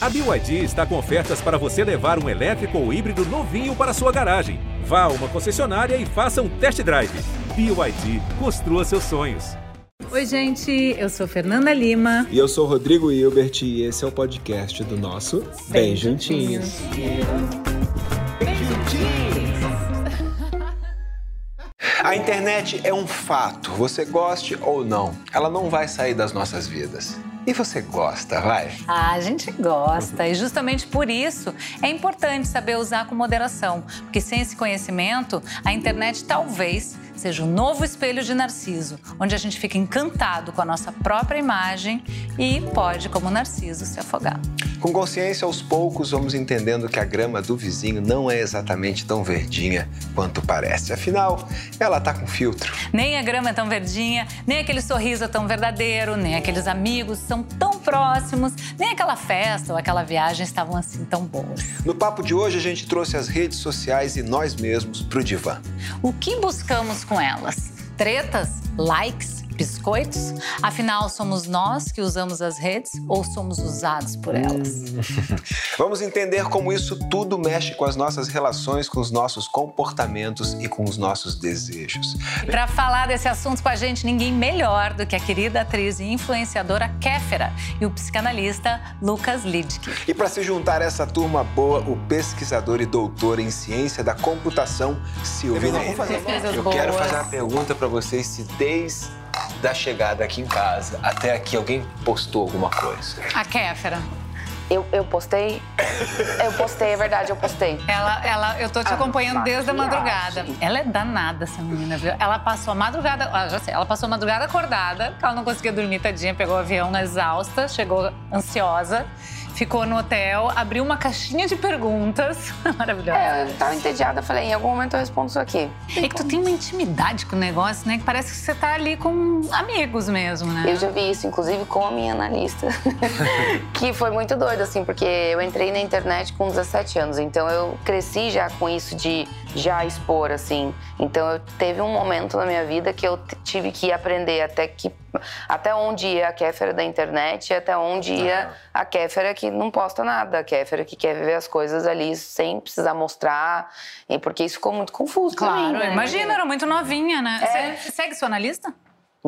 A BYD está com ofertas para você levar um elétrico ou híbrido novinho para sua garagem. Vá a uma concessionária e faça um test drive. BYD, construa seus sonhos. Oi, gente, eu sou Fernanda Lima. E eu sou Rodrigo Hilbert e esse é o podcast do nosso Bem, Bem Juntinhos. Bem Juntinhos. A internet é um fato, você goste ou não, ela não vai sair das nossas vidas. E você gosta, vai? Ah, a gente gosta. E justamente por isso é importante saber usar com moderação. Porque sem esse conhecimento, a internet talvez seja o um novo espelho de Narciso, onde a gente fica encantado com a nossa própria imagem e pode, como Narciso, se afogar. Com consciência, aos poucos, vamos entendendo que a grama do vizinho não é exatamente tão verdinha quanto parece. Afinal, ela tá com filtro. Nem a grama é tão verdinha, nem aquele sorriso é tão verdadeiro, nem aqueles amigos são tão próximos, nem aquela festa ou aquela viagem estavam assim tão boas. No papo de hoje, a gente trouxe as redes sociais e nós mesmos pro divã. O que buscamos com elas? Tretas? Likes? Biscoitos? Afinal, somos nós que usamos as redes ou somos usados por elas? Vamos entender como isso tudo mexe com as nossas relações, com os nossos comportamentos e com os nossos desejos. Para falar desse assunto com a gente, ninguém melhor do que a querida atriz e influenciadora Kéfera e o psicanalista Lucas Lidke. E para se juntar a essa turma boa, o pesquisador e doutor em ciência da computação, Silvio Eu quero fazer uma pergunta para vocês se desde da chegada aqui em casa até aqui alguém postou alguma coisa? A Kéfera. Eu, eu postei? eu postei, é verdade, eu postei. Ela, ela, eu tô te ah, acompanhando desde a madrugada. Ela é danada, essa menina, viu? Ela passou a madrugada, ah, já sei, ela passou a madrugada acordada, porque ela não conseguia dormir, tadinha, pegou o avião exausta, chegou ansiosa ficou no hotel, abriu uma caixinha de perguntas. Maravilhosa. É, eu tava entediada, falei, em algum momento eu respondo isso aqui. É que tu tem uma intimidade com o negócio, né? Que parece que você tá ali com amigos mesmo, né? Eu já vi isso, inclusive, com a minha analista. que foi muito doido, assim, porque eu entrei na internet com 17 anos, então eu cresci já com isso de já expor, assim. Então eu teve um momento na minha vida que eu tive que aprender até que até onde ia a Kéfera da internet e até onde ia a Kéfera que não posta nada, a Kéfera que quer ver as coisas ali sem precisar mostrar, e porque isso ficou muito confuso Claro, né? imagina, era muito novinha, né? É. Você segue sua analista?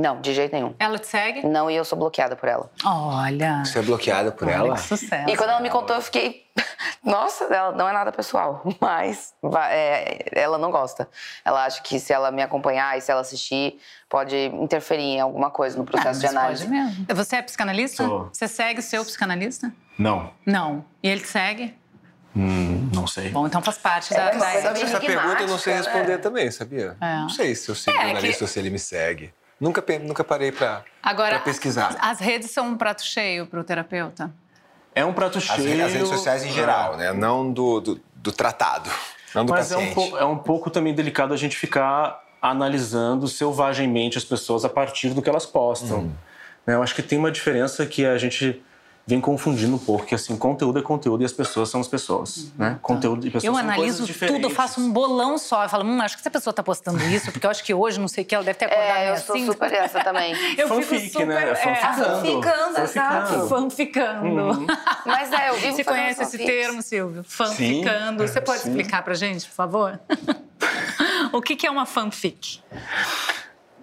Não, de jeito nenhum. Ela te segue? Não, e eu sou bloqueada por ela. Olha. Você é bloqueada por Olha ela? Que sucesso. E quando ela me contou, eu fiquei. Nossa, ela não é nada pessoal, mas é, ela não gosta. Ela acha que se ela me acompanhar e se ela assistir, pode interferir em alguma coisa no processo ah, de análise. Pode mesmo. Você é psicanalista? Sou. Você segue o seu psicanalista? Não. Não. E ele te segue? Hum, não sei. Bom, então faz parte da. É, da essa pergunta eu não sei responder né? também, sabia? É. Não sei se eu sigo é, analista que... ou se ele me segue. Nunca, nunca parei para pesquisar. As redes são um prato cheio para o terapeuta? É um prato cheio. As, redes sociais em geral, né? Não do, do, do tratado, não do Mas paciente. É um, é um pouco também delicado a gente ficar analisando selvagemmente as pessoas a partir do que elas postam. Hum. Eu acho que tem uma diferença que a gente vem confundindo um pouco, que assim, conteúdo é conteúdo e as pessoas são as pessoas, né? Tá. Conteúdo e pessoas Eu são analiso tudo, eu faço um bolão só. Eu falo, hum, acho que essa pessoa tá postando isso, porque eu acho que hoje, não sei o que, ela deve ter acordado é, eu sou assim. super essa também. eu Fanfic, fico super, né? É, fanficando. É, exato. Fanficando. Uhum. Mas é, eu vivo Você conhece esse termo, Silvio? Fanficando. Sim, Você pode sim. explicar pra gente, por favor? o que é uma fanfic?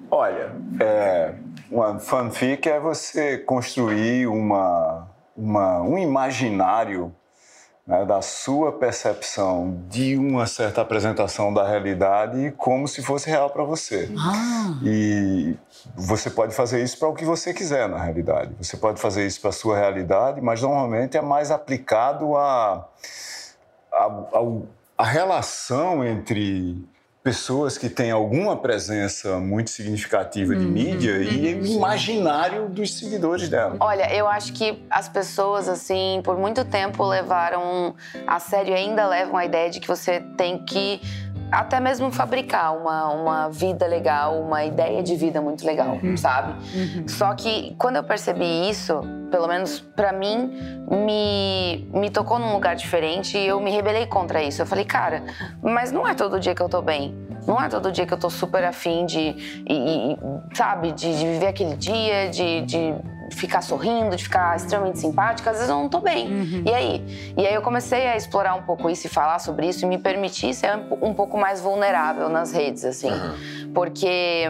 Olha, é, uma fanfic é você construir uma uma, um imaginário né, da sua percepção de uma certa apresentação da realidade como se fosse real para você. Ah. E você pode fazer isso para o que você quiser na realidade. Você pode fazer isso para a sua realidade, mas normalmente é mais aplicado a, a, a, a relação entre pessoas que têm alguma presença muito significativa de uhum, mídia uhum, e o imaginário dos seguidores dela. Olha, eu acho que as pessoas, assim, por muito tempo levaram a sério e ainda levam a ideia de que você tem que até mesmo fabricar uma, uma vida legal, uma ideia de vida muito legal, uhum. sabe? Uhum. Só que quando eu percebi isso, pelo menos para mim, me, me tocou num lugar diferente e eu me rebelei contra isso. Eu falei, cara, mas não é todo dia que eu tô bem. Não é todo dia que eu tô super afim de, e, e, sabe, de, de, viver aquele dia, de, de ficar sorrindo, de ficar extremamente simpática, às vezes eu não tô bem. Uhum. E aí? E aí eu comecei a explorar um pouco isso e falar sobre isso e me permitir ser um pouco mais vulnerável nas redes, assim. Uhum. Porque.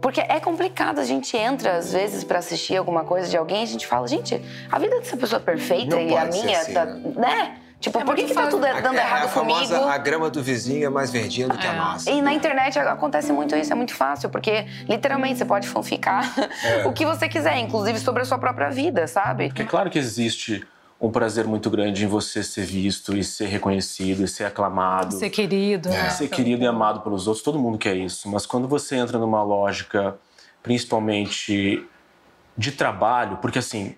Porque é complicado, a gente entra às vezes para assistir alguma coisa de alguém, a gente fala, gente, a vida dessa pessoa é perfeita não e a minha assim, tá, né? né? Tipo, é por que, que tá tudo dando é, errado a famosa, comigo? A grama do vizinho é mais verdinha do que a É. nossa. E na internet acontece muito isso, é muito fácil, porque literalmente você pode fanficar o que você quiser, inclusive sobre a sua própria vida, sabe? Porque é claro que existe um prazer muito grande em você ser visto e ser reconhecido e ser aclamado. Ser querido. né? ser querido e amado pelos outros, todo mundo quer isso. Mas quando você entra numa lógica, principalmente de trabalho, porque assim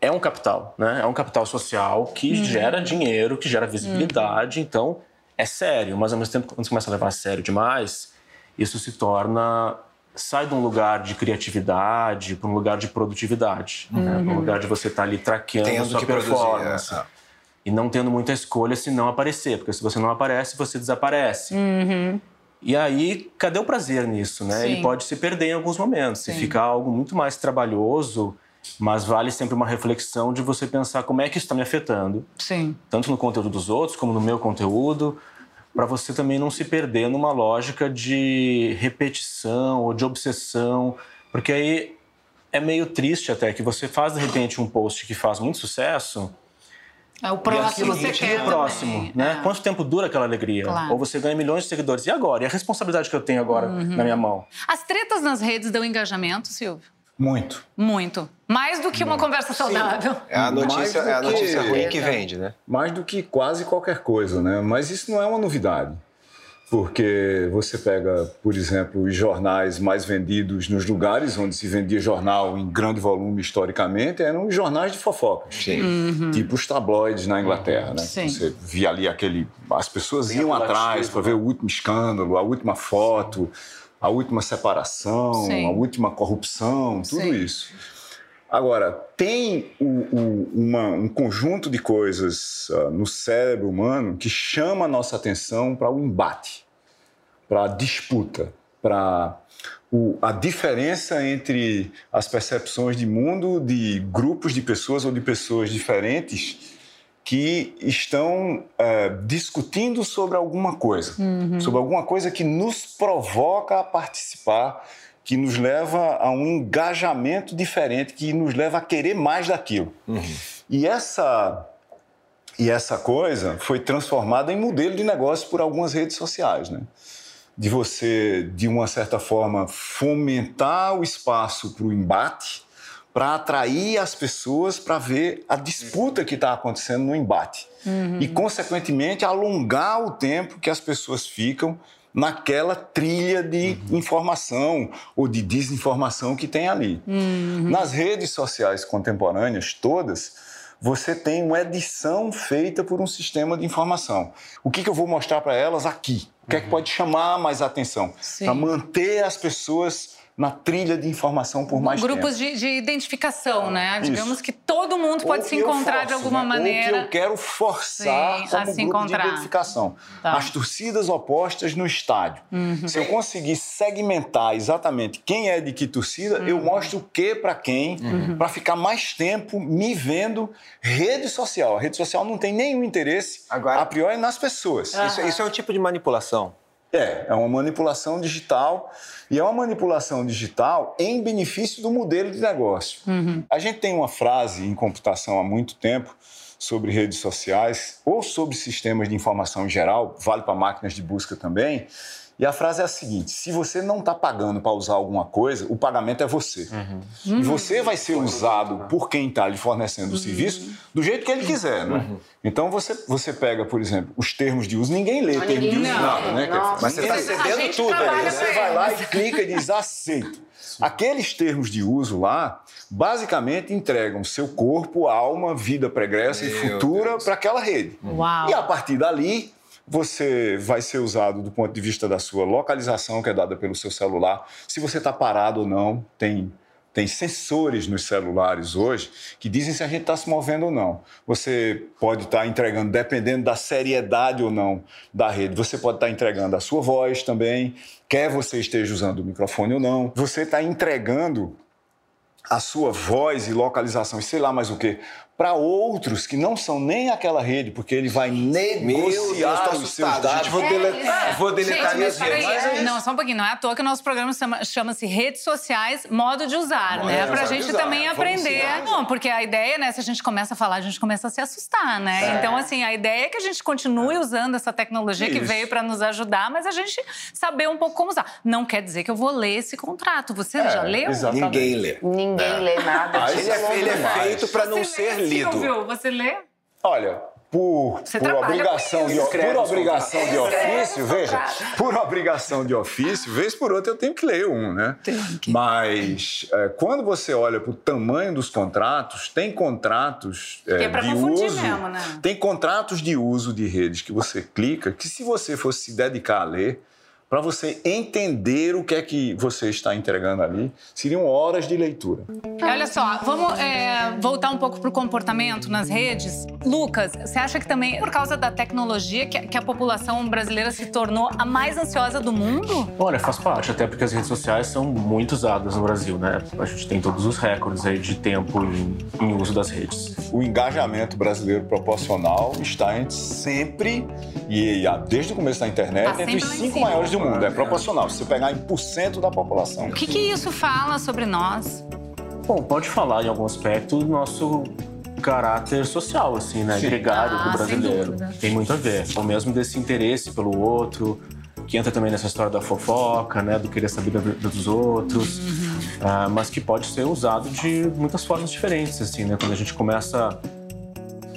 é um capital, né? É um capital social que gera dinheiro, que gera visibilidade. Então é sério. Mas ao mesmo tempo, quando você começa a levar a sério demais, isso se torna sai de um lugar de criatividade para um lugar de produtividade, né? Pra um lugar de você estar ali traqueando Tendo sua que produzir, performance é. e não tendo muita escolha se não aparecer, porque se você não aparece, você desaparece. E aí, cadê o prazer nisso, né? Sim. Ele pode se perder em alguns momentos, e Sim. ficar algo muito mais trabalhoso, mas vale sempre uma reflexão de você pensar como é que isso está me afetando, Sim. tanto no conteúdo dos outros como no meu conteúdo, para você também não se perder numa lógica de repetição ou de obsessão, porque aí é meio triste até que você faz de repente um post que faz muito sucesso É o e próximo aquilo você e quer o próximo, também. né? É. Quanto tempo dura aquela alegria? Claro. Ou você ganha milhões de seguidores. E agora? E a responsabilidade que eu tenho agora Uhum. na minha mão? As tretas nas redes dão engajamento, Silvio? Muito. Muito. Mais do que uma conversa saudável. É a notícia, é a notícia que- ruim que vende, né? mais do que quase qualquer coisa, né? Mas isso não é uma novidade, porque você pega, por exemplo, os jornais mais vendidos nos lugares onde se vendia jornal em grande volume historicamente eram os jornais de fofocas, Sim. tipo os tabloides na Inglaterra, né? Sim. Você via ali aquele, as pessoas Bem iam atrás para ver o último escândalo, a última foto, a última separação, Sim. a última corrupção, tudo Sim. isso. Agora, tem o- o- uma- um conjunto de coisas ah, no cérebro humano que chama a nossa atenção para o embate, para a disputa, para a diferença entre as percepções de mundo de grupos de pessoas ou de pessoas diferentes que estão eh, discutindo sobre alguma coisa, sobre alguma coisa que nos provoca a participar, que nos leva a um engajamento diferente, que nos leva a querer mais daquilo. E essa e essa coisa foi transformada em modelo de negócio por algumas redes sociais, né? De você, de uma certa forma, fomentar o espaço para o embate, para atrair as pessoas para ver a disputa que está acontecendo no embate. E, consequentemente, alongar o tempo que as pessoas ficam naquela trilha de informação ou de desinformação que tem ali. Nas redes sociais contemporâneas, todas, você tem uma edição feita por um sistema de informação. O que, que eu vou mostrar para elas aqui? O que é que pode chamar mais atenção? Para manter as pessoas na trilha de informação por mais Grupos tempo. de, de identificação, né? Isso. Digamos que todo mundo pode se encontrar de forço, alguma né? maneira. Ou que eu quero forçar Sim, como a se grupo encontrar. de identificação. Tá. As torcidas opostas no estádio. Uhum. Se eu conseguir segmentar exatamente quem é de que torcida, Uhum. eu mostro o que para quem, para ficar mais tempo me vendo. Rede social. A rede social não tem nenhum interesse, Agora- a priori, nas pessoas. Isso, isso é um tipo de manipulação. É, é uma manipulação digital e é uma manipulação digital em benefício do modelo de negócio. A gente tem uma frase em computação há muito tempo sobre redes sociais ou sobre sistemas de informação em geral, vale para máquinas de busca também. E a frase é a seguinte: se você não está pagando para usar alguma coisa, o pagamento é você. E você vai ser usado por quem está lhe fornecendo o serviço do jeito que ele quiser, né? Então você, você pega, por exemplo, os termos de uso, ninguém lê termo de uso não. nada, né? Mas você está Ninguém- cedendo gente tudo. aí, você vai lá e clica e diz aceito. Aqueles termos de uso lá, basicamente entregam seu corpo, alma, vida pregressa e Meu futura Deus. para aquela rede. Uau. E a partir dali, você vai ser usado do ponto de vista da sua localização, que é dada pelo seu celular. Se você está parado ou não, tem, tem sensores nos celulares hoje que dizem se a gente está se movendo ou não. Você pode estar entregando, dependendo da seriedade ou não da rede, você pode estar entregando a sua voz também, quer você esteja usando o microfone ou não. Você está entregando a sua voz e localização e sei lá mais o que para outros que não são nem aquela rede, porque ele vai negociar Deus, os seus dados. Gente, vou, deletar, é, vou deletar minhas redes. É não, só um pouquinho. Não é à toa que o nosso programa chama-se Redes Sociais, modo de usar, né? Para a gente usar. também aprender. Não, porque a ideia, né? Se a gente começa a falar, a gente começa a se assustar, né? É. Então, assim, a ideia é que a gente continue é. usando essa tecnologia Isso. que veio para nos ajudar, mas a gente saber um pouco como usar. Não quer dizer que eu vou ler esse contrato. Você é, já leu? Exatamente. Ninguém lê. Ninguém lê nada. Ele, é, ele é feito para não ser lido. Silvio, você lê? Olha, por, por obrigação, de, por obrigação de ofício, veja, por obrigação de ofício, vez por outra eu tenho que ler um, né? Que... Mas é, quando você olha para o tamanho dos contratos, tem contratos é, é de uso, mesmo, né? tem contratos de uso de redes que você clica, que se você fosse se dedicar a ler, para você entender o que é que você está entregando ali, seriam horas de leitura. Olha só, vamos é, voltar um pouco para o comportamento nas redes. Lucas, você acha que também por causa da tecnologia que, que, a população brasileira se tornou a mais ansiosa do mundo? Olha, faz parte, até porque as redes sociais são muito usadas no Brasil, né? A gente tem todos os recordes aí de tempo em, em uso das redes. O engajamento brasileiro proporcional está entre sempre, e desde o começo da internet, tá entre os cinco maiores do do mundo, é proporcional. Se você pegar em por cento da população. O que, que isso fala sobre nós? Bom, pode falar em algum aspecto do nosso caráter social, assim, né? Gregário ah, do brasileiro. Tem muito a ver. Ou mesmo desse interesse pelo outro, que entra também nessa história da fofoca, né? Do querer saber dos outros. Uhum. Ah, mas que pode ser usado de muitas formas diferentes, assim, né? Quando a gente começa,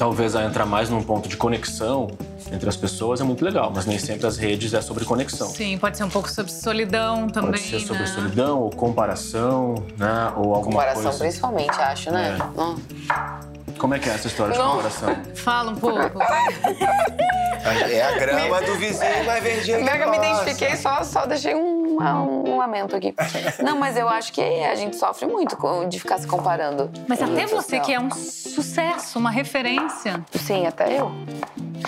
talvez, a entrar mais num ponto de conexão entre as pessoas é muito legal, mas nem sempre as redes é sobre conexão. Sim, pode ser um pouco sobre solidão também. Pode ser sobre né? solidão ou comparação, né? Ou alguma comparação coisa. principalmente, acho, né? É. Como é que é essa história de comparação? Fala um pouco. é a grama do vizinho mais verdinha que Eu me identifiquei, só, só deixei um, um, lamento aqui. Não, mas eu acho que a gente sofre muito de ficar se comparando. Mas até você que é um sucesso, uma referência. Sim, até eu.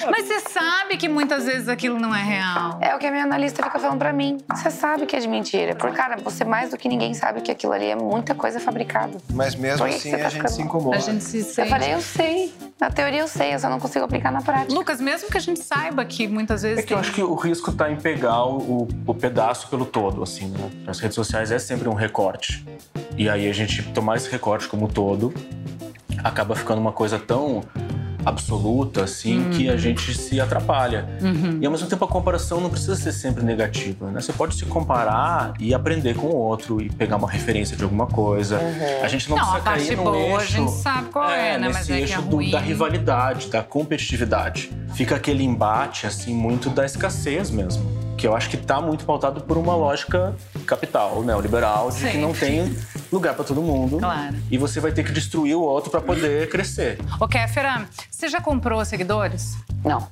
Mas você sabe que muitas vezes aquilo não é real. É o que a minha analista fica falando pra mim. Você sabe que é de mentira. Porque, cara, você mais do que ninguém sabe que aquilo ali é muita coisa fabricada. Mas mesmo assim tá a gente se incomoda. A gente se sente. Eu falei, eu sei. Na teoria eu sei, eu só não consigo aplicar na prática. Lucas, mesmo que a gente saiba que muitas vezes. É que eu acho que o risco tá em pegar o, o pedaço pelo todo, assim, né? As redes sociais é sempre um recorte. E aí a gente tomar esse recorte como todo acaba ficando uma coisa tão absoluta, assim, uhum. que a gente se atrapalha. Uhum. E ao mesmo tempo a comparação não precisa ser sempre negativa, né? Você pode se comparar e aprender com o outro e pegar uma referência de alguma coisa. Uhum. A gente não, não precisa a cair no boa, eixo. A gente sabe qual é, é né? Nesse Mas é eixo é do, da rivalidade, da competitividade. Fica aquele embate, assim, muito da escassez mesmo que eu acho que está muito pautado por uma lógica capital, neoliberal, de Sim. que não tem lugar para todo mundo. Claro. E você vai ter que destruir o outro para poder crescer. Ô, Kéfera, você já comprou seguidores? Não.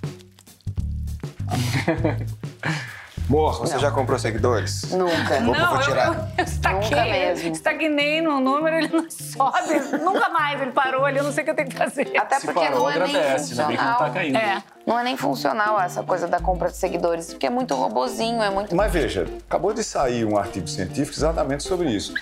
Mor, você não. já comprou seguidores? Nunca. Não, eu, vou tirar. Eu, eu, eu estaquei, Nunca mesmo. estagnei no número, ele não sobe. Nunca mais, ele parou ali, eu não sei o que eu tenho que fazer. Até Se porque parou, não é agradece, nem que não tá caindo. É. Não é nem funcional essa coisa da compra de seguidores, porque é muito robozinho, é muito... Mas veja, acabou de sair um artigo científico exatamente sobre isso.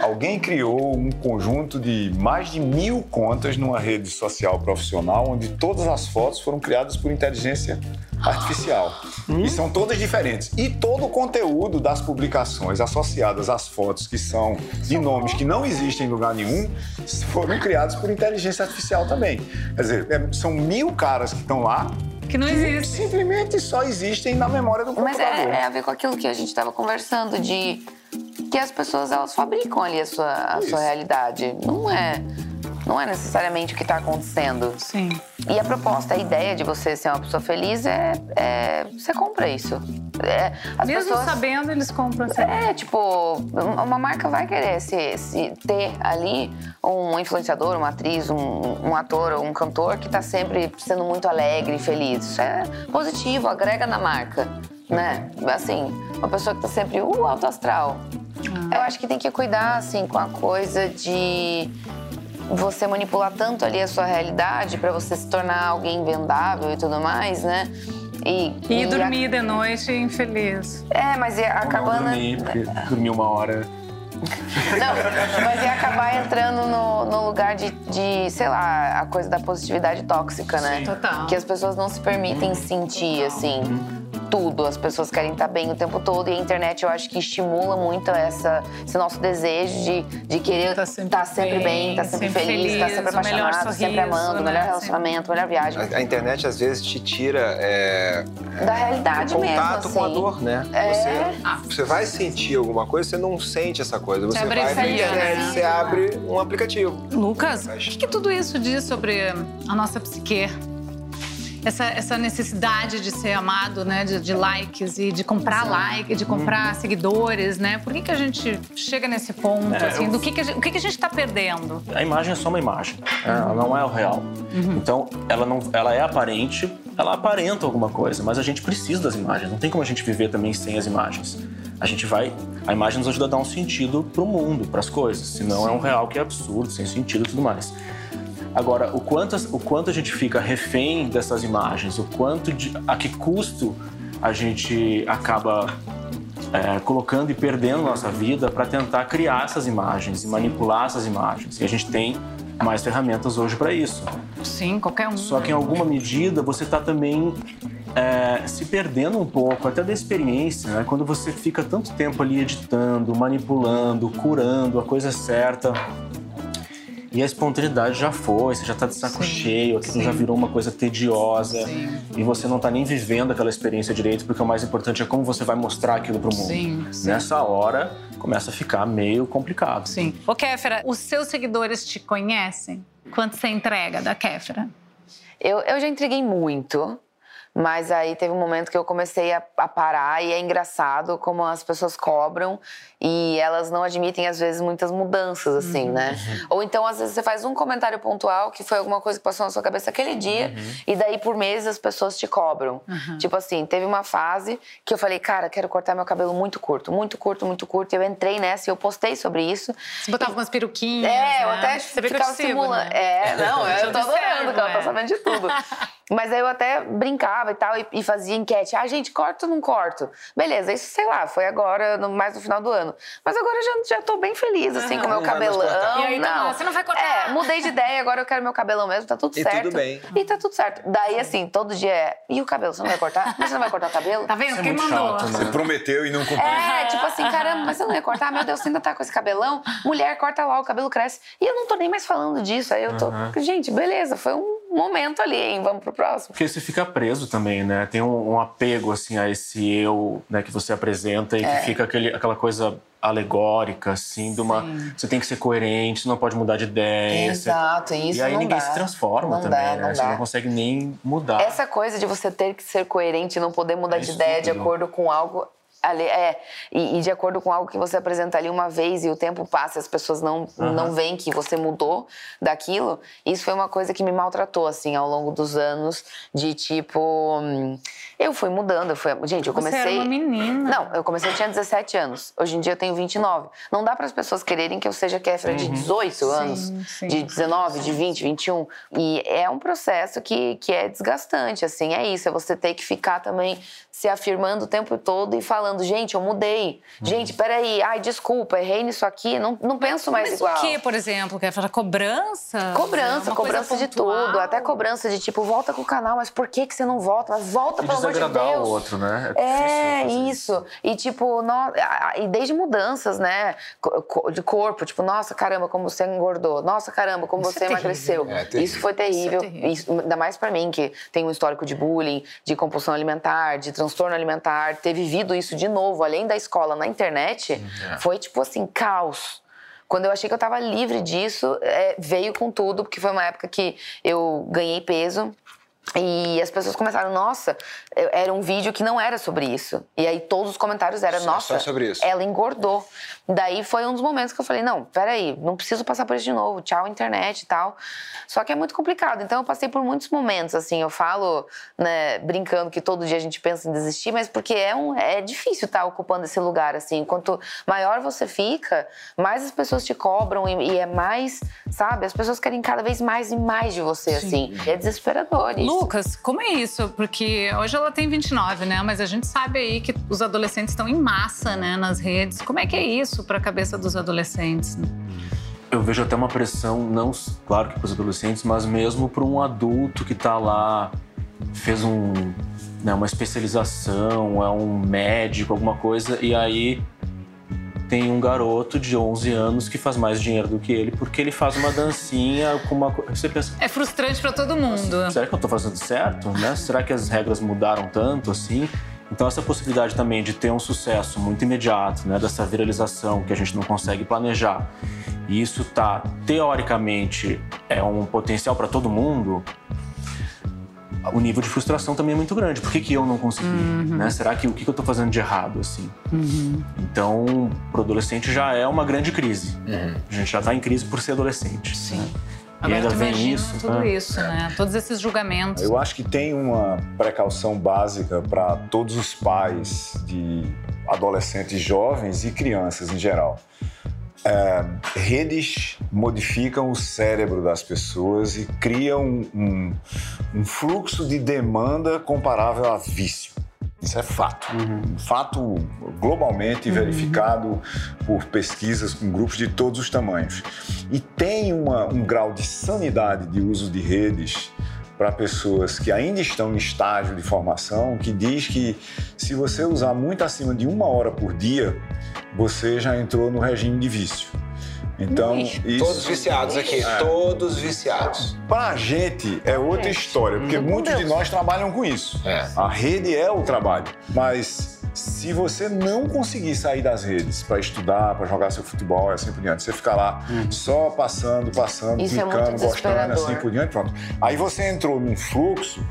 Alguém criou um conjunto de mais de mil contas numa rede social profissional, onde todas as fotos foram criadas por inteligência artificial. Hum? E são todas diferentes. E todo o conteúdo das publicações associadas às fotos, que são de nomes que não existem em lugar nenhum, foram criados por inteligência artificial também. Quer dizer, é, são mil caras que estão lá que não existe. Simplesmente só existem na memória do computador. Mas é, é a ver com aquilo que a gente estava conversando, de que as pessoas elas fabricam ali a sua, a sua realidade. Não é não é necessariamente o que está acontecendo. Sim. E a proposta, a ideia de você ser uma pessoa feliz é, é você compra isso. É, Mesmo pessoas, sabendo, eles compram. Assim. É, tipo, uma marca vai querer se, se ter ali um influenciador, uma atriz, um, um ator ou um cantor que está sempre sendo muito alegre e feliz. Isso é positivo, agrega na marca, né? Assim, uma pessoa que está sempre, uh, alto astral. Ah. Eu acho que tem que cuidar, assim, com a coisa de você manipular tanto ali a sua realidade para você se tornar alguém vendável e tudo mais, né? E, e, e dormir a... de noite infeliz. É, mas acabando. Não dormir, porque dormir uma hora Não, mas ia acabar entrando no, no lugar de, de, sei lá, a coisa da positividade tóxica, né? Sim, total. Que as pessoas não se permitem sentir, assim tudo. As pessoas querem estar bem o tempo todo e a internet eu acho que estimula muito essa, esse nosso desejo de, de querer estar tá sempre, tá sempre, bem, estar tá sempre, sempre, feliz, estar tá sempre apaixonado, sorriso, sempre amando, né? melhor relacionamento, melhor viagem. A, a, internet às vezes te tira é, da realidade contato mesmo. Contato com a assim. dor, né? É. Você, ah. você vai sentir alguma coisa, você não sente essa coisa. Você, você vai na internet, né? você abre um aplicativo. Lucas, o que, que tudo isso diz sobre a nossa psique? Essa, essa necessidade de ser amado, né? De, de likes e de comprar Sim. like, de comprar uhum. seguidores, né? Por que, que a gente chega nesse ponto? É, assim, eu... do que, que gente, o que, que a gente está perdendo? A imagem é só uma imagem, uhum. ela não é o real. Uhum. Então, ela, não, ela é aparente, ela aparenta alguma coisa, mas a gente precisa das imagens. Não tem como a gente viver também sem as imagens. A gente vai. A imagem nos ajuda a dar um sentido pro mundo, para as coisas. Senão Sim. é um real que é absurdo, sem sentido e tudo mais. Agora, o quanto, o quanto a gente fica refém dessas imagens, o quanto de, a que custo a gente acaba é, colocando e perdendo nossa vida para tentar criar essas imagens e manipular essas imagens. E a gente tem mais ferramentas hoje para isso. Sim, qualquer um. Só que em alguma medida você está também é, se perdendo um pouco até da experiência, né? Quando você fica tanto tempo ali editando, manipulando, curando a coisa certa e a espontaneidade já foi, você já tá de saco sim, cheio, aquilo sim. já virou uma coisa tediosa. Sim. E você não tá nem vivendo aquela experiência direito, porque o mais importante é como você vai mostrar aquilo pro mundo. Sim, Nessa hora, começa a ficar meio complicado. Sim. Ô, Kéfera, os seus seguidores te conhecem? Quanto você entrega da Kéfera? Eu, eu já entreguei muito. Mas aí teve um momento que eu comecei a, a, parar e é engraçado como as pessoas cobram e elas não admitem, às vezes, muitas mudanças, assim, uhum. né? Uhum. Ou então, às vezes, você faz um comentário pontual que foi alguma coisa que passou na sua cabeça aquele dia uhum. e daí, por meses, as pessoas te cobram. Uhum. Tipo assim, teve uma fase que eu falei, cara, quero cortar meu cabelo muito curto, muito curto, muito curto. E eu entrei nessa e eu postei sobre isso. Você botava e... umas peruquinhas, É, né? eu até você ficava simulando. Né? É, não, eu, eu tô adorando, que ela tá sabendo de tudo. Mas aí eu até brincava e tal, e, e, fazia enquete. Ah, gente, corto ou não corto? Beleza, isso sei lá, foi agora, no, mais no final do ano. Mas agora já, já tô bem feliz, assim, uhum. com o meu cabelão. E aí, tá não, você não vai cortar? É, mudei de ideia, agora eu quero meu cabelão mesmo, tá tudo e certo. tudo bem. E tá tudo certo. Daí, assim, todo dia é. E o cabelo, você não vai cortar? Mas você não vai cortar o cabelo? Tá vendo? É Quem mandou? Chato, né? Você prometeu e não cumpriu. É, tipo assim, caramba, mas você não ia cortar? Meu Deus, você ainda tá com esse cabelão? Mulher, corta lá, o cabelo cresce. E eu não tô nem mais falando disso. Aí eu tô. Uhum. Gente, beleza, foi um momento ali, hein? Vamos pro próximo. Porque você fica preso também, né? Tem um, um apego, assim, a esse eu né, que você apresenta e é. que fica aquele, aquela coisa alegórica, assim, de uma. Sim. Você tem que ser coerente, você não pode mudar de ideia. Exato, você... isso. E aí não ninguém dá. se transforma não também, dá, né? Não você dá. não consegue nem mudar. Essa coisa de você ter que ser coerente e não poder mudar é de ideia de acordo com algo Ali, é, e, e, de acordo com algo que você apresenta ali uma vez e o tempo passa as pessoas não, uhum. não veem que você mudou daquilo, isso foi uma coisa que me maltratou, assim, ao longo dos anos, de tipo. Hum, eu fui mudando, eu fui. Gente, eu comecei. Você era uma menina. Não, eu comecei, eu tinha 17 anos. Hoje em dia eu tenho 29. Não dá para as pessoas quererem que eu seja Kéfera uhum. de 18 anos, sim, sim. de 19, de 20, 21. E é um processo que, que é desgastante, assim, é isso. É você ter que ficar também se afirmando o tempo todo e falando, gente, eu mudei. Uhum. Gente, peraí, ai, desculpa, errei nisso aqui, não, não penso mais Mas igual. Mas o que, por exemplo? Quer falar cobrança? Cobrança, cobrança de tudo. Até cobrança de tipo, volta com o canal, mas por que, que você não volta? Mas volta, e pelo amor de Deus. o outro, né? É, é isso. E tipo, no... e desde mudanças, né? De corpo, tipo, nossa, caramba, como você engordou. Nossa, caramba, como isso você é emagreceu. É, isso foi terrível. Isso é terrível. Isso, ainda mais pra mim, que tem um histórico de bullying, de compulsão alimentar, de transtorno alimentar, ter vivido isso de novo, além da escola, na internet, uhum. foi tipo assim, caos. Quando eu achei que eu tava livre disso, é, veio com tudo, porque foi uma época que eu ganhei peso. E as pessoas começaram, nossa, era um vídeo que não era sobre isso. E aí todos os comentários eram, nossa, ela engordou. Daí foi um dos momentos que eu falei, não, peraí, não preciso passar por isso de novo, tchau internet e tal. Só que é muito complicado, então eu passei por muitos momentos, assim, eu falo, né, brincando que todo dia a gente pensa em desistir, mas porque é, um, é difícil estar ocupando esse lugar, assim. Quanto maior você fica, mais as pessoas te cobram e, e é mais, sabe, as pessoas querem cada vez mais e mais de você, Sim. assim. É desesperador isso. Lucas, como é isso? Porque hoje ela tem 29, né? Mas a gente sabe aí que os adolescentes estão em massa, né, nas redes. Como é que é isso para a cabeça dos adolescentes? Eu vejo até uma pressão, não, claro que para os adolescentes, mas mesmo para um adulto que está lá, fez um, né, uma especialização, é um médico, alguma coisa, e aí tem um garoto de 11 anos que faz mais dinheiro do que ele porque ele faz uma dancinha com uma você pensa é frustrante para todo mundo. Será que eu estou fazendo certo né? Será que as regras mudaram tanto assim? Então essa possibilidade também de ter um sucesso muito imediato né dessa viralização que a gente não consegue planejar e isso tá teoricamente é um potencial para todo mundo o nível de frustração também é muito grande. Por que, que eu não consegui? Uhum. Né? Será que o que, que eu estou fazendo de errado assim? Uhum. Então, para o adolescente já é uma grande crise. Uhum. A gente já está em crise por ser adolescente. Sim. E Agora ainda vem isso. Tudo ah. isso, né? Todos esses julgamentos. Eu acho que tem uma precaução básica para todos os pais de adolescentes jovens e crianças em geral. É, redes modificam o cérebro das pessoas e criam um, um, fluxo de demanda comparável a vício. Isso é fato. Uhum. Um fato globalmente uhum. verificado por pesquisas com grupos de todos os tamanhos. E tem uma, um grau de sanidade de uso de redes para pessoas que ainda estão em estágio de formação que diz que se você usar muito acima de uma hora por dia, você já entrou no regime de vício. Então, isso... Todos viciados aqui, é. todos viciados. Para a gente é outra história, porque muitos de nós trabalham com isso. É. A rede é o trabalho, mas se você não conseguir sair das redes para estudar, para jogar seu futebol e assim por diante, você ficar lá uhum. só passando, passando, Isso é clicando, é gostando, assim por diante, pronto. Aí você entrou num fluxo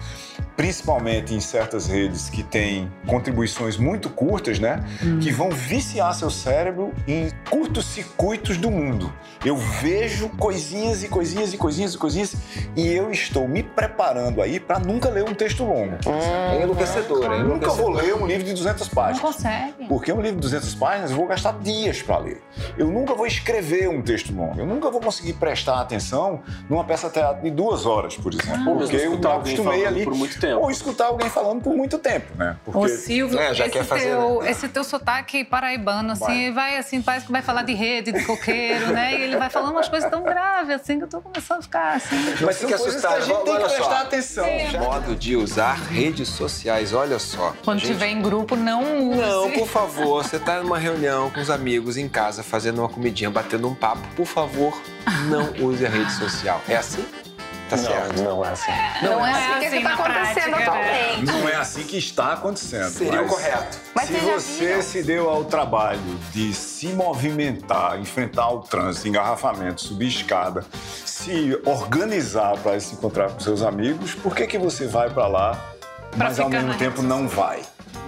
principalmente em certas redes que têm contribuições muito curtas, né? Hum. Que vão viciar seu cérebro em curtos circuitos do mundo. Eu vejo coisinhas e coisinhas e coisinhas e coisinhas e eu estou me preparando aí para nunca ler um texto longo. Hum, é enlouquecedor, é Eu nunca vou ler um livro de 200 páginas. Não consegue. Porque um livro de 200 páginas eu vou gastar dias para ler. Eu nunca vou escrever um texto longo. Eu nunca vou conseguir prestar atenção numa peça teatro de duas horas, por exemplo. Ah, porque eu me acostumei ali. Por muito tempo. Ou escutar alguém falando por muito tempo, né? Porque, Ô, Silvio, é, já esse, quer fazer, teu, né? esse teu sotaque paraibano, assim, vai. vai assim, parece que vai falar de rede, de coqueiro, né? E ele vai falando umas coisas tão graves, assim, que eu tô começando a ficar assim. Mas fica assustado. A gente tem que prestar atenção. É. Modo de usar redes sociais, olha só. Quando gente... tiver em grupo, não use. Não, por favor, você tá numa reunião com os amigos em casa, fazendo uma comidinha, batendo um papo, por favor, não use a rede social. É assim? Tá não, certo. Não é assim. Não, não é, é assim, que está acontecendo prática, atualmente. Não é assim que está acontecendo. Seria o correto. Mas se você se deu ao trabalho de se movimentar, enfrentar o trânsito, engarrafamento, subir escada, se organizar para se encontrar com seus amigos, por que, que você vai para lá, pra mas ao mesmo tempo não vai?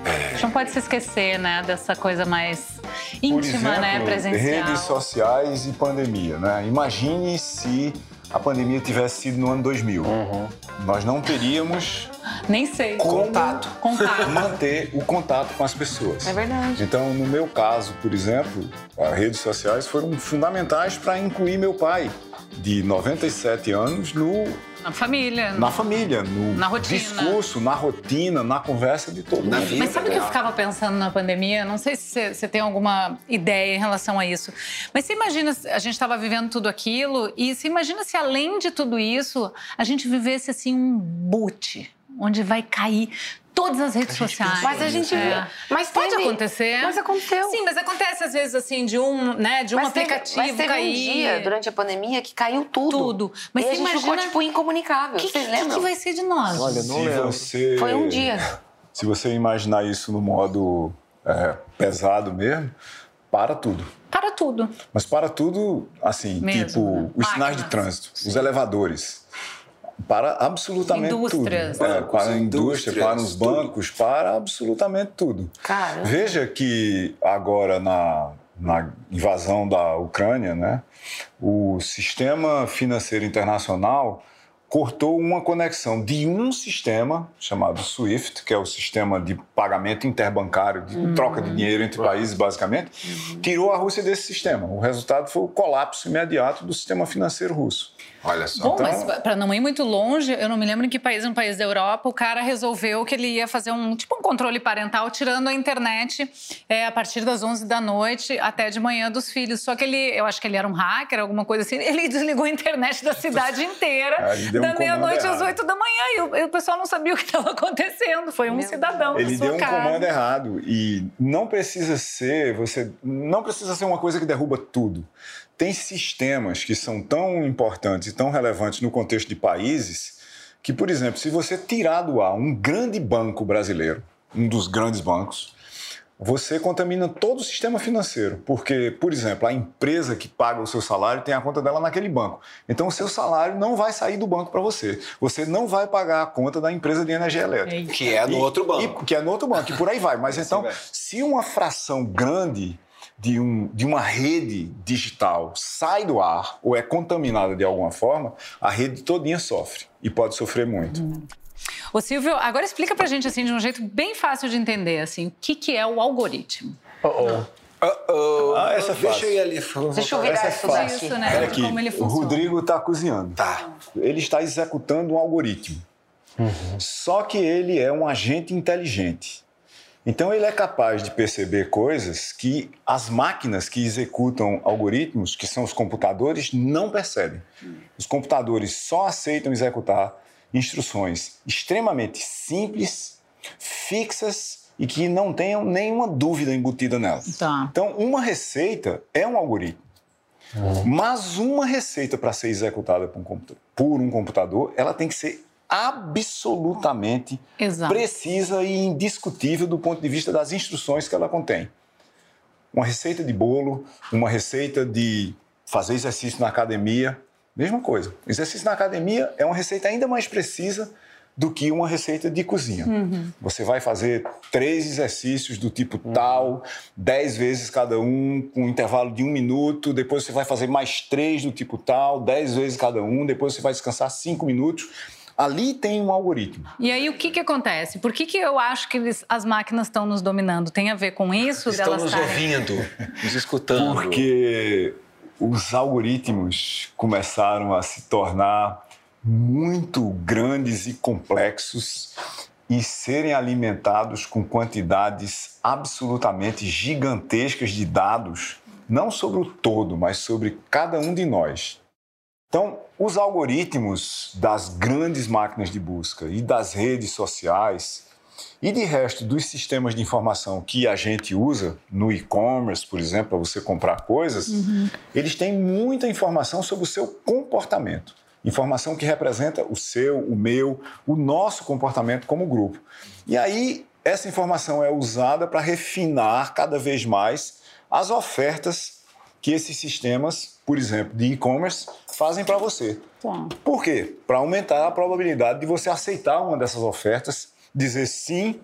É. Não pode se esquecer, né, dessa coisa mais íntima, exemplo, né, presencial. Redes sociais e pandemia, né? Imagine se a pandemia tivesse sido no ano 2000. Uhum. Nós não teríamos nem sei contato, contato, manter o contato com as pessoas. É verdade. Então, no meu caso, por exemplo, as redes sociais foram fundamentais para incluir meu pai de 97 anos no na família. Na família, no na rotina. discurso, na rotina, na conversa de todo mundo. Mas sabe o que eu ficava pensando na pandemia? Não sei se você tem alguma ideia em relação a isso. Mas você imagina, a gente estava vivendo tudo aquilo, e se imagina se além de tudo isso, a gente vivesse assim um boot, onde vai cair todas as redes sociais. Mas a gente é. Mas pode teve... acontecer. Mas aconteceu. Sim, mas acontece às vezes assim de um, né, de um mas aplicativo teve, mas teve cair. um dia durante a pandemia que caiu tudo. Tudo. Mas e a gente imagina... ficou tipo incomunicável. Que, Vocês lembram? O que vai ser de nós? Olha, não Se Você... Foi um dia. Se você imaginar isso no modo é, pesado mesmo, para tudo. Para tudo. Mas para tudo, assim, mesmo, tipo, né? os sinais de trânsito, Sim. os elevadores para absolutamente Indústrias. tudo. É, para a indústria, para os bancos, para absolutamente tudo. Cara. Veja que agora na, na invasão da Ucrânia, né, o sistema financeiro internacional cortou uma conexão de um sistema chamado SWIFT, que é o sistema de pagamento interbancário, de uhum. troca de dinheiro entre países, basicamente, uhum. tirou a Rússia desse sistema. O resultado foi o colapso imediato do sistema financeiro russo. Olha só. Bom, então... mas para não ir muito longe, eu não me lembro em que país, um país da Europa, o cara resolveu que ele ia fazer um tipo um controle parental tirando a internet é, a partir das 11 da noite até de manhã dos filhos. Só que ele, eu acho que ele era um hacker, alguma coisa assim, ele desligou a internet da cidade inteira, é, da um meia-noite às 8 da manhã, e o, e o, pessoal não sabia o que estava acontecendo. Foi um Meu cidadão. Ele deu um cara. comando errado e não precisa ser, você não precisa ser uma coisa que derruba tudo tem sistemas que são tão importantes e tão relevantes no contexto de países que, por exemplo, se você tirar do ar um grande banco brasileiro, um dos grandes bancos, você contamina todo o sistema financeiro, porque, por exemplo, a empresa que paga o seu salário tem a conta dela naquele banco. Então, o seu salário não vai sair do banco para você. Você não vai pagar a conta da empresa de energia elétrica. Que é no e, outro banco. E, que é no outro banco, e por aí vai. Mas então, se uma fração grande de, um, de uma rede digital sai do ar ou é contaminada de alguma forma, a rede todinha sofre e pode sofrer muito. Hum. Ô Silvio, agora explica pra gente assim de um jeito bem fácil de entender assim, o que, que é o algoritmo. Oh, oh. Uh -oh. Ah, essa é fácil. Deixa eu ir ali. Deixa eu virar essa é. Isso, né? aqui. Como ele funciona. O Rodrigo está cozinhando. Tá. Ele está executando um algoritmo. Uhum. Só que ele é um agente inteligente. Então ele é capaz de perceber coisas que as máquinas que executam algoritmos, que são os computadores, não percebem. Os computadores só aceitam executar instruções extremamente simples, fixas e que não tenham nenhuma dúvida embutida nelas. Tá. Então, uma receita é um algoritmo. Uhum. Mas uma receita para ser executada por um, por um computador, ela tem que ser absolutamente Exato. precisa e indiscutível do ponto de vista das instruções que ela contém. Uma receita de bolo, uma receita de fazer exercício na academia, mesma coisa. Exercício na academia é uma receita ainda mais precisa do que uma receita de cozinha. Uhum. Você vai fazer três exercícios do tipo uhum. tal, dez vezes cada um, com um intervalo de um minuto. Depois você vai fazer mais três do tipo tal, dez vezes cada um. Depois você vai descansar cinco minutos. Ali tem um algoritmo. E aí o que, que acontece? Por que, que eu acho que eles, as máquinas estão nos dominando? Tem a ver com isso? Estão nos ouvindo, nos escutando. Porque os algoritmos começaram a se tornar muito grandes e complexos e serem alimentados com quantidades absolutamente gigantescas de dados, não sobre o todo, mas sobre cada um de nós. Então, os algoritmos das grandes máquinas de busca e das redes sociais e de resto dos sistemas de informação que a gente usa no e-commerce, por exemplo, para você comprar coisas, uhum. eles têm muita informação sobre o seu comportamento. Informação que representa o seu, o meu, o nosso comportamento como grupo. E aí, essa informação é usada para refinar cada vez mais as ofertas que esses sistemas por exemplo, de e-commerce, fazem para você. Tá. Por quê? Para aumentar a probabilidade de você aceitar uma dessas ofertas, dizer sim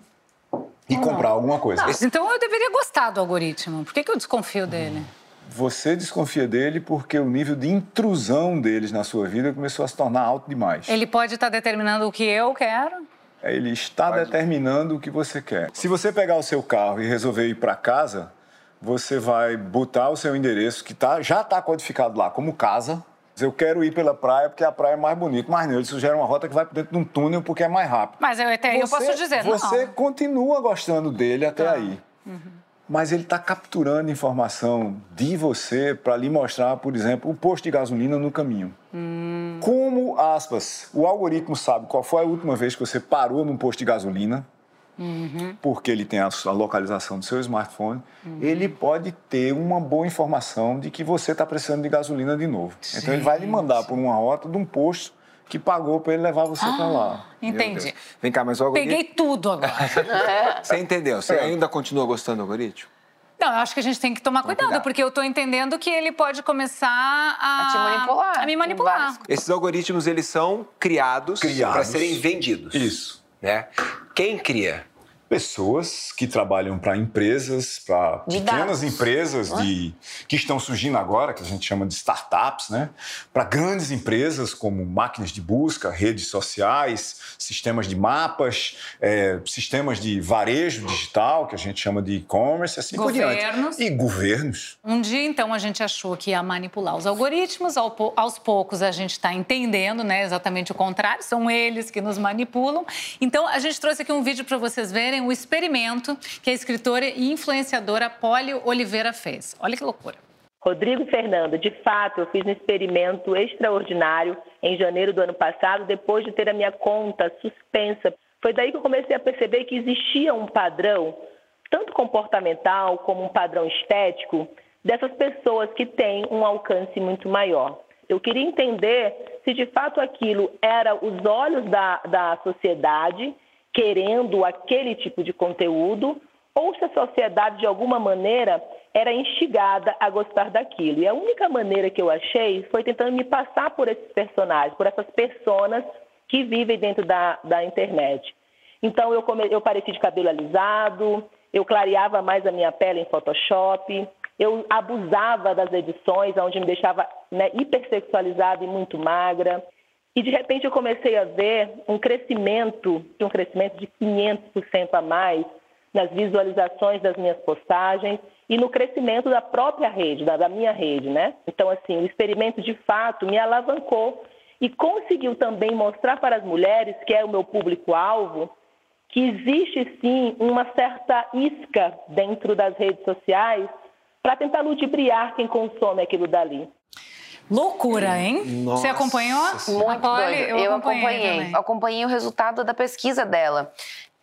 e comprar alguma coisa. Não, então eu deveria gostar do algoritmo. Por que, que eu desconfio dele? Você desconfia dele porque o nível de intrusão deles na sua vida começou a se tornar alto demais. Ele pode estar determinando o que eu quero? Ele está pode. determinando o que você quer. Se você pegar o seu carro e resolver ir para casa, você vai botar o seu endereço, que tá, já está codificado lá como casa. Eu quero ir pela praia porque a praia é mais bonita, mas não, ele sugere uma rota que vai por dentro de um túnel porque é mais rápido. Mas eu até você, eu posso dizer, não. Você continua gostando dele até tá. aí. Uhum. Mas ele está capturando informação de você para lhe mostrar, por exemplo, o posto de gasolina no caminho. Hum. Como, aspas, o algoritmo sabe qual foi a última vez que você parou num posto de gasolina, uhum. porque ele tem a, a, localização do seu smartphone, uhum. ele pode ter uma boa informação de que você está precisando de gasolina de novo. Sim, então ele vai lhe mandar sim. por uma rota de um posto que pagou para ele levar você ah, para lá. Entendi. Vem cá, mas o algoritmo... Peguei tudo agora. você entendeu? Você é. ainda continua gostando do algoritmo? Não, eu acho que a gente tem que tomar cuidado, cuidado. porque eu estou entendendo que ele pode começar a, a te manipular. A me manipular. Esses algoritmos, eles são criados, criados. para serem vendidos. Isso. Né? Quem cria? Pessoas que trabalham para empresas, para pequenas dados. empresas de, que estão surgindo agora, que a gente chama de startups, né? para grandes empresas como máquinas de busca, redes sociais, sistemas de mapas, é, sistemas de varejo digital, que a gente chama de e-commerce, assim Governos. por diante. E governos. Um dia, então, a gente achou que ia manipular os algoritmos, aos poucos a gente está entendendo né, exatamente o contrário, são eles que nos manipulam. Então, a gente trouxe aqui um vídeo para vocês verem o experimento que a escritora e influenciadora Polly Oliveira fez. Olha que loucura. Rodrigo Fernando, de fato, eu fiz um experimento extraordinário em janeiro do ano passado, depois de ter a minha conta suspensa. Foi daí que eu comecei a perceber que existia um padrão, tanto comportamental como um padrão estético, dessas pessoas que têm um alcance muito maior. Eu queria entender se de fato aquilo era os olhos da, da sociedade querendo aquele tipo de conteúdo ou se a sociedade, de alguma maneira, era instigada a gostar daquilo. E a única maneira que eu achei foi tentando me passar por esses personagens, por essas personas que vivem dentro da, da internet. Então, eu, come... eu pareci de cabelo alisado, eu clareava mais a minha pele em Photoshop, eu abusava das edições, onde me deixava né, hipersexualizada e muito magra. E de repente eu comecei a ver um crescimento, um crescimento de 500% a mais nas visualizações das minhas postagens e no crescimento da própria rede, da, da minha rede, né? Então, assim, o experimento de fato me alavancou e conseguiu também mostrar para as mulheres, que é o meu público-alvo, que existe sim uma certa isca dentro das redes sociais para tentar ludibriar quem consome aquilo dali. Loucura, hein? Nossa Você acompanhou? Muito doido. Eu, Eu acompanhei. acompanhei. também. Acompanhei o resultado da pesquisa dela.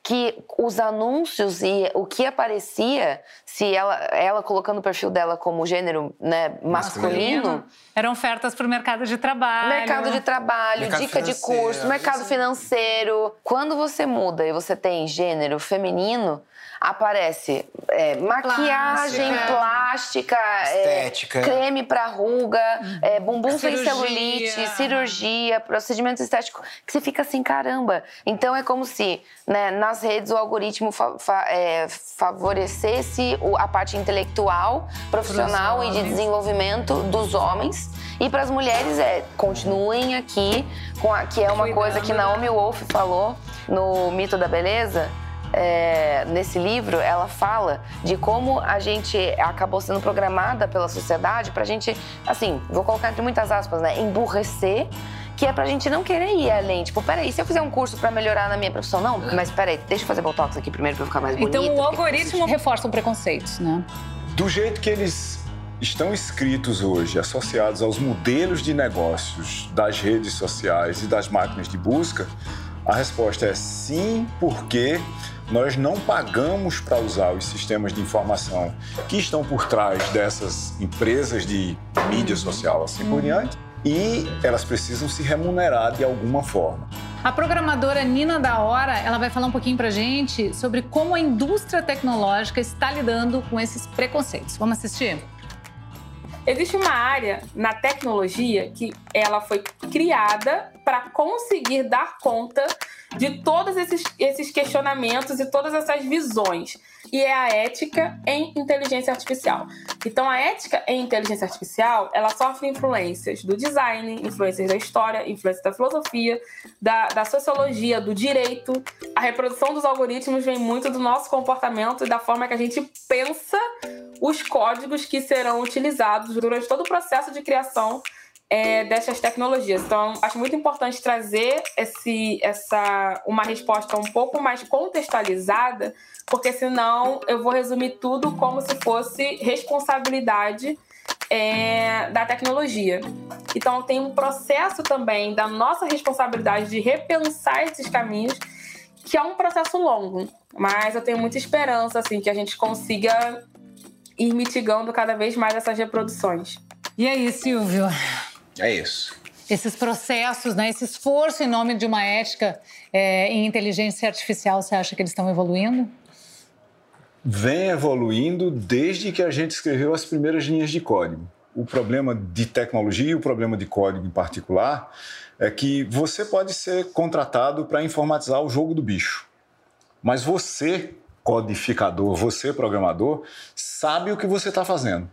Que os anúncios e o que aparecia, se ela, ela colocando o perfil dela como gênero né, masculino, Eram ofertas para o mercado de trabalho. mercado de trabalho, Mercado dica de curso, mercado financeiro. Quando você muda e você tem gênero feminino, aparece é, maquiagem, plástica, é, Estética. creme para ruga, é, bumbum sem celulite, cirurgia, procedimento estético, que você fica assim, caramba. Então é como se né, nas redes o algoritmo fa- fa- é, favorecesse o- a parte intelectual, profissional e de desenvolvimento dos homens. E para as mulheres é continuem aqui com a, que é uma Cuidando. coisa que Naomi Wolf falou no Mito da Beleza. É, nesse livro, ela fala de como a gente acabou sendo programada pela sociedade pra gente, assim, vou colocar entre muitas aspas, né, emburrecer, que é pra gente não querer ir além. Tipo, peraí, se eu fizer um curso pra melhorar na minha profissão, não, mas peraí, deixa eu fazer botox aqui primeiro pra eu ficar mais bonita. Então o porque- algoritmo reforça preconceitos, né? Do jeito que eles estão escritos hoje, associados aos modelos de negócios das redes sociais e das máquinas de busca, a resposta é sim, porque nós não pagamos para usar os sistemas de informação que estão por trás dessas empresas de mídia social, assim por diante, e elas precisam se remunerar de alguma forma. A programadora Nina da Hora, ela vai falar um pouquinho pra gente sobre como a indústria tecnológica está lidando com esses preconceitos. Vamos assistir? Existe uma área na tecnologia que ela foi criada para conseguir dar conta de todos esses, esses questionamentos e todas essas visões. E é a ética em inteligência artificial. Então, a ética em inteligência artificial, ela sofre influências do design, influências da história, influências da filosofia, da, da sociologia, do direito. A reprodução dos algoritmos vem muito do nosso comportamento e da forma que a gente pensa os códigos que serão utilizados durante todo o processo de criação é, dessas tecnologias. Então, acho muito importante trazer esse, essa, uma resposta um pouco mais contextualizada, porque senão eu vou resumir tudo como se fosse responsabilidade é, da tecnologia. Então, tem um processo também da nossa responsabilidade de repensar esses caminhos, que é um processo longo, mas eu tenho muita esperança assim que a gente consiga ir mitigando cada vez mais essas reproduções. E aí, Silvio? É isso. Esses processos, né, esse esforço em nome de uma ética é, em inteligência artificial, você acha que eles estão evoluindo? vem evoluindo desde que a gente escreveu as primeiras linhas de código. O problema de tecnologia e o problema de código em particular é que você pode ser contratado para informatizar o jogo do bicho. Mas você, codificador, você, programador, sabe o que você está fazendo.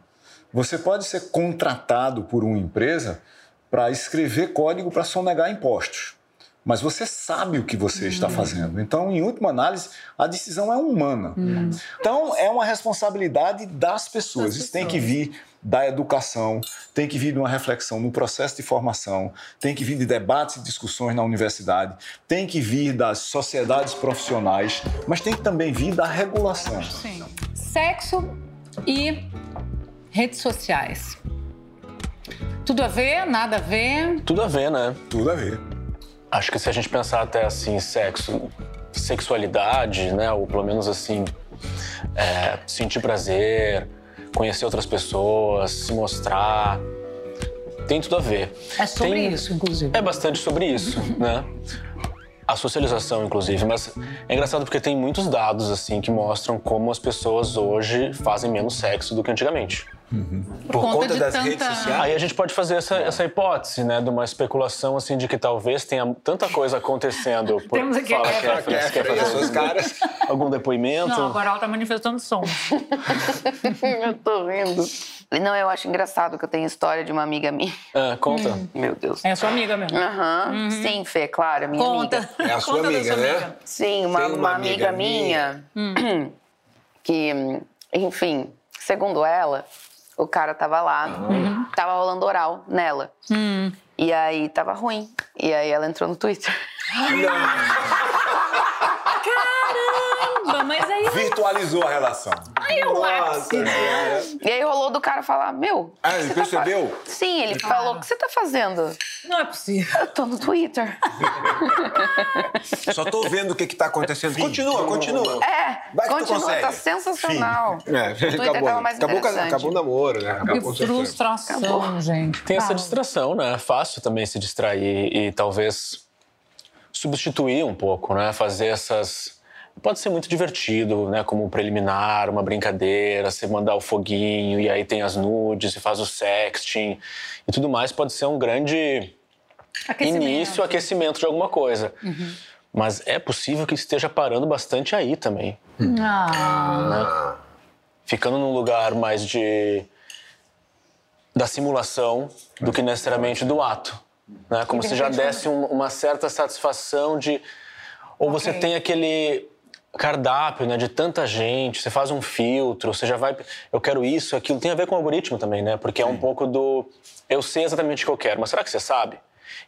Você pode ser contratado por uma empresa para escrever código para sonegar impostos. Mas você sabe o que você uhum. está fazendo. Então, em última análise, a decisão é humana. Uhum. Então, é uma responsabilidade das pessoas. Isso tem que vir da educação, tem que vir de uma reflexão no processo de formação, tem que vir de debates e discussões na universidade, tem que vir das sociedades profissionais, mas tem que também vir da regulação. Sim. Sexo e redes sociais. Tudo a ver? Nada a ver? Tudo a ver, né? Tudo a ver. Acho que se a gente pensar até assim, sexo, sexualidade, né? Ou pelo menos assim, é, sentir prazer, conhecer outras pessoas, se mostrar. Tem tudo a ver. É sobre Tem... isso, inclusive. É bastante sobre isso, né? A socialização, inclusive, mas é engraçado porque tem muitos dados assim que mostram como as pessoas hoje fazem menos sexo do que antigamente. Uhum. Por, Por, conta, das tanta... redes sociais? Aí a gente pode fazer essa, essa hipótese, né? De uma especulação, assim, de que talvez tenha tanta coisa acontecendo. Por... Temos aqui Fala, a Kéfera, quer fazer suas caras. algum depoimento? Não, agora ela tá manifestando som. eu tô vendo. Não, eu acho engraçado que eu tenho história de uma amiga minha. É, conta. Hum. Meu Deus. É a sua amiga mesmo. Aham. Uhum. Sim, Fê, claro, minha conta. amiga. É a sua amiga, né? Amiga. Sim, uma, uma, uma amiga, amiga, minha, minha que, enfim, segundo ela, o cara tava lá, uhum. tava rolando oral nela. Uhum. E aí tava ruim. E aí ela entrou no Twitter. Caramba, mas aí. Virtualizou a relação. Aí eu acho. E aí rolou do cara falar: Meu. Ah, ele percebeu? Tá... Sim, ele cara. falou: O que você tá fazendo? Não é possível. Eu tô no Twitter. Só tô vendo o que que tá acontecendo. Fim. Continua, continua. É, Vai continua, tá sensacional. Fim. É, o Twitter acabou, tava mais acabou, acabou o namoro, né? Acabou que frustração, acabou. gente. Tem essa distração, né? É fácil também se distrair e talvez substituir um pouco, né? Fazer essas pode ser muito divertido, né? Como um preliminar, uma brincadeira, você mandar o foguinho e aí tem as nudes, e faz o sexting e tudo mais. Pode ser um grande aquecimento. início, aquecimento de alguma coisa. Uhum. Mas é possível que esteja parando bastante aí também. Ah. Né? Ficando num lugar mais de da simulação do que necessariamente do ato. Né? Como se já desse um, uma certa satisfação de. Ou okay. você tem aquele cardápio, né, de tanta gente, você faz um filtro, você já vai, eu quero isso, aquilo, tem a ver com o algoritmo também, né? Porque Sim. é um pouco do, eu sei exatamente o que eu quero, mas será que você sabe?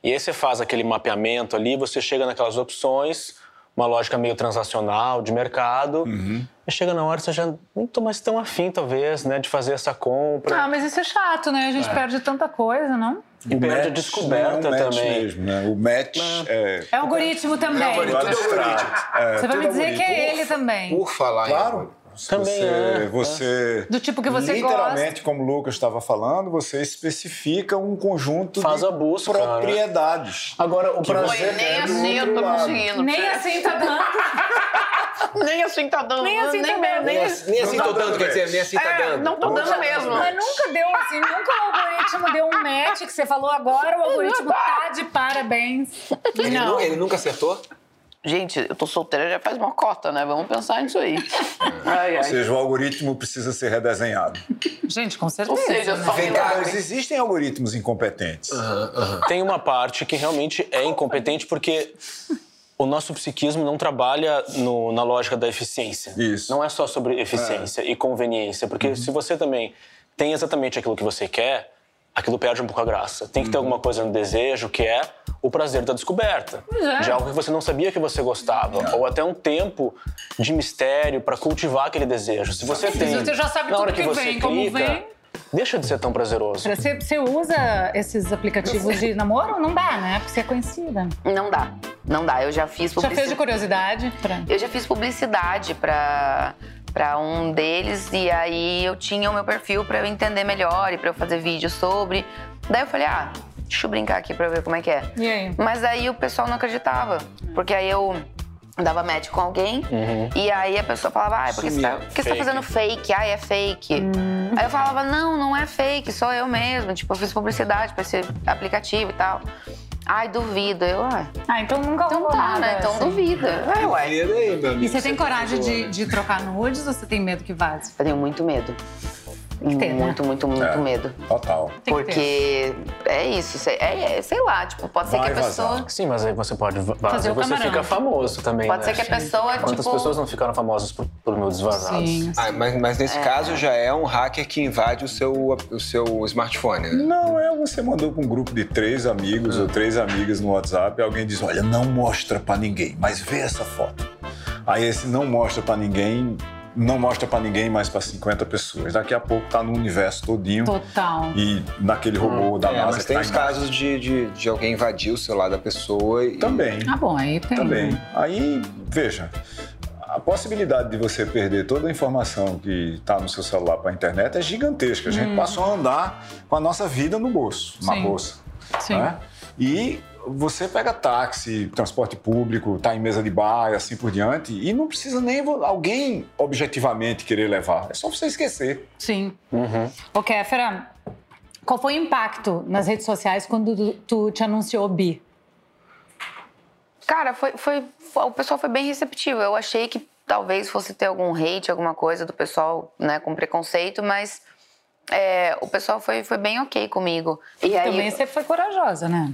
E aí você faz aquele mapeamento ali, você chega naquelas opções, uma lógica meio transacional de mercado, uhum. e chega na hora você já nem tô mais tão afim, talvez, né, de fazer essa compra. Ah, mas isso é chato, né? A gente é. perde tanta coisa, não? E perde a descoberta é um também. Mesmo, né? O match é... É algoritmo também. É algoritmo. É algoritmo. É, você vai me dizer que é ele também. Por falar claro. Também você, é. você do tipo que você literalmente, gosta. como o Lucas estava falando, você especifica um conjunto Faz de a busca, propriedades. Né? Agora o prazer nem assim eu tô conseguindo. Nem assim tá dando. nem assim tá dando. Nem assim tá dando. Nem, assim, nem assim tô dando, quer dizer, nem assim tá dando. Não tô dando mesmo. Mas nunca deu assim, nunca o algoritmo deu um match que você falou agora, o algoritmo tá de parabéns. Não. Ele nunca acertou? Gente, eu tô solteira já faz uma cota, né? Vamos pensar nisso aí. Ai, ai. Ou seja, o algoritmo precisa ser redesenhado. Gente, com certeza. Ou seja, né? só Vem cá, mas existem algoritmos incompetentes. Uhum, uhum. Tem uma parte que realmente é incompetente porque o nosso psiquismo não trabalha no, na lógica da eficiência. Isso. Não é só sobre eficiência é. e conveniência, porque uhum. se você também tem exatamente aquilo que você quer, aquilo perde um pouco a graça. Tem que ter uhum. alguma coisa no desejo que é o prazer da descoberta. É. De algo que você não sabia que você gostava. É. Ou até um tempo de mistério para cultivar aquele desejo. Se você tem. Você já sabe na hora que, que você vem, clica, como vem. Deixa de ser tão prazeroso. Você, você usa esses aplicativos de namoro? Não dá, né? Porque você é conhecida. Não dá. Não dá. Eu já fiz publicidade. Já fez de curiosidade? Pra... Eu já fiz publicidade para para um deles e aí eu tinha o meu perfil para eu entender melhor e para eu fazer vídeo sobre. Daí eu falei: "Ah, deixa eu brincar aqui para ver como é que é". E aí? Mas aí o pessoal não acreditava, porque aí eu dava match com alguém uhum. e aí a pessoa falava, ah, porque você tá, porque você tá fazendo fake? Ah, é fake. Uhum. Aí eu falava, não, não é fake, sou eu mesmo. Tipo, eu fiz publicidade pra esse aplicativo e tal. Ai, duvido. Eu, ah, Ah, então nunca então rolou tá, nada, né? Então assim. duvida. É, ué. Aí, meu amigo. E você tem coragem de, tá de trocar nudes ou você tem medo que vaze? Eu tenho muito medo. Que ter, né? muito, muito, muito É. medo. Total. Tem. Porque é isso, sei- é, é, sei lá, tipo, pode ser Vai que a pessoa. vazar. Sim, mas aí você pode vazar Fazer e o você camarão. fica famoso também, Pode né? ser que a pessoa, Quantas tipo. pessoas não ficaram famosas por, por nudes vazados? Sim. Ah, mas, mas nesse caso já é um hacker que invade o seu, o seu smartphone, né? Não, é você mandou para um grupo de três amigos ou três amigas no WhatsApp e alguém diz: Olha, não mostra para ninguém, mas vê essa foto. Aí esse não mostra para ninguém, não mostra para ninguém mais para 50 pessoas. Daqui a pouco tá no universo todinho Total. e naquele robô da É, NASA mas tem tá os em- casos de, de, de alguém invadir o celular da pessoa e. Também. Ah, bom, aí tem. Também. Aí, veja, a possibilidade de você perder toda a informação que está no seu celular para a internet é gigantesca. A gente passou a andar com a nossa vida no bolso, na Sim. bolsa. Sim. né? E você pega táxi, transporte público, está em mesa de bar e assim por diante, e não precisa nem alguém objetivamente querer levar. É só você esquecer. Sim. Uhum. Ô, Kéfera, qual foi o impacto nas redes sociais quando tu, tu te anunciou bi? Cara, foi, foi, foi- o pessoal foi bem receptivo. Eu achei que talvez fosse ter algum hate, alguma coisa do pessoal, né, com preconceito, mas é, o pessoal foi, foi bem ok comigo. E aí, Também você foi corajosa, né?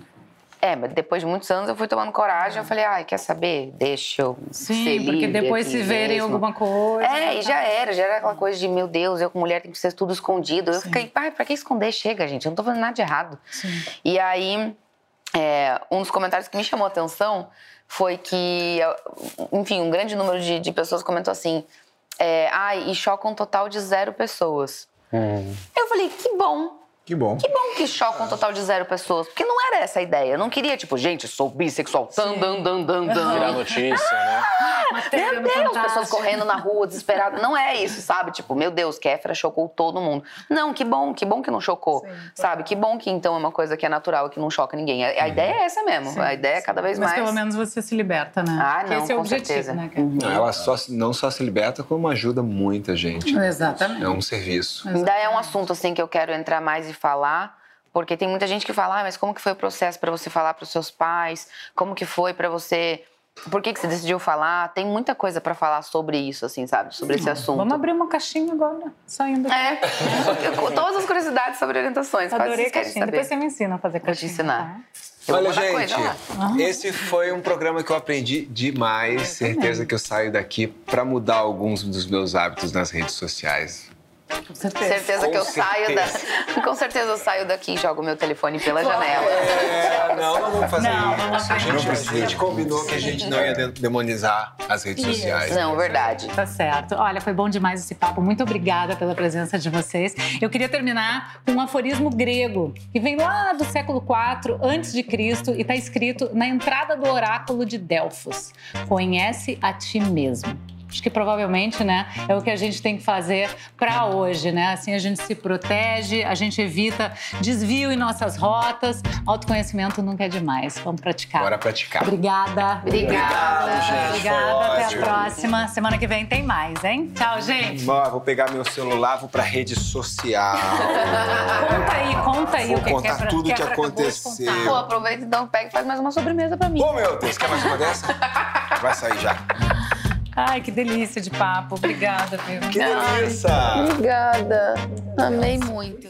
É, mas depois de muitos anos eu fui tomando coragem, eu falei, ai, quer saber? Deixa eu ser Sim, porque livre depois aqui se verem mesmo. alguma coisa. É, e já era, já era aquela coisa de, meu Deus, eu com mulher tem que ser tudo escondido. Eu fiquei, pai, pra que esconder? Chega, gente, eu não tô fazendo nada de errado. E aí, é, um dos comentários que me chamou a atenção foi que, enfim, um grande número de, de pessoas comentou assim: é, ai, e choca um total de zero pessoas. Eu falei, que bom. Que bom. Que bom que choca um total de zero pessoas. Porque não era essa a ideia. Eu não queria, tipo, gente, sou bissexual. Dan, dan, dan, dan, dan. Virar notícia, né? Meu Deus, pessoas correndo na rua, desesperadas. Não é isso, sabe? Tipo, meu Deus, Kéfera chocou todo mundo. Não, que bom, que bom que não chocou. sabe? Que bom que então é uma coisa que é natural, que não choca ninguém. A, a ideia é essa mesmo. a ideia é cada vez Mas mais. pelo menos você se liberta, né? Ah, não, Esse é o com objetivo, certeza. né? Não, ela só, se- não só se liberta, como ajuda muita gente. Exatamente. É um serviço. Ainda é um assunto assim que eu quero entrar mais e falar, porque tem muita gente que fala, ah, mas como que foi o processo para você falar para os seus pais? Como que foi para você? Por que, que você decidiu falar? Tem muita coisa para falar sobre isso, assim, sabe? Sobre esse assunto. Vamos abrir uma caixinha agora, saindo aqui. É, com todas as curiosidades sobre orientações. Adorei caixinha. saber? Depois você me ensina a fazer Vou te caixinha. ensinar. tá? Eu Olha, gente, lá. esse foi um programa que eu aprendi demais. Certeza que eu saio daqui para mudar alguns dos meus hábitos nas redes sociais. Com certeza. Certeza Com que eu saio da... certeza. Com certeza eu saio daqui e jogo meu telefone pela janela. É, não, não vamos fazer Não, isso. A gente, a gente combinou que a gente não ia de- demonizar as redes sociais. Não, verdade. Tá certo. Olha, foi bom demais esse papo. Muito obrigada pela presença de vocês. Eu queria terminar com um aforismo grego, que vem lá do século IV antes de Cristo e está escrito na entrada do oráculo de Delfos. Conhece a ti mesmo. Acho que provavelmente, né, é o que a gente tem que fazer para hoje, né? Assim a gente se protege, a gente evita desvio em nossas rotas. Autoconhecimento nunca é demais. Vamos praticar. Bora praticar. Obrigada. Obrigada, gente. Obrigada. Até a próxima. Semana que vem tem mais, hein? Tchau, gente. Ó, vou pegar meu celular, vou pra rede social. Conta aí, conta aí Vou o que contar que é pra, tudo que acabou de aconteceu. contar. Pô, aproveita então, pega e faz mais uma sobremesa pra mim. Ô, meu Deus, quer mais uma dessa? Vai sair já. Ai, que delícia de papo. Obrigada, viu? Que delícia! Obrigada. Amei muito.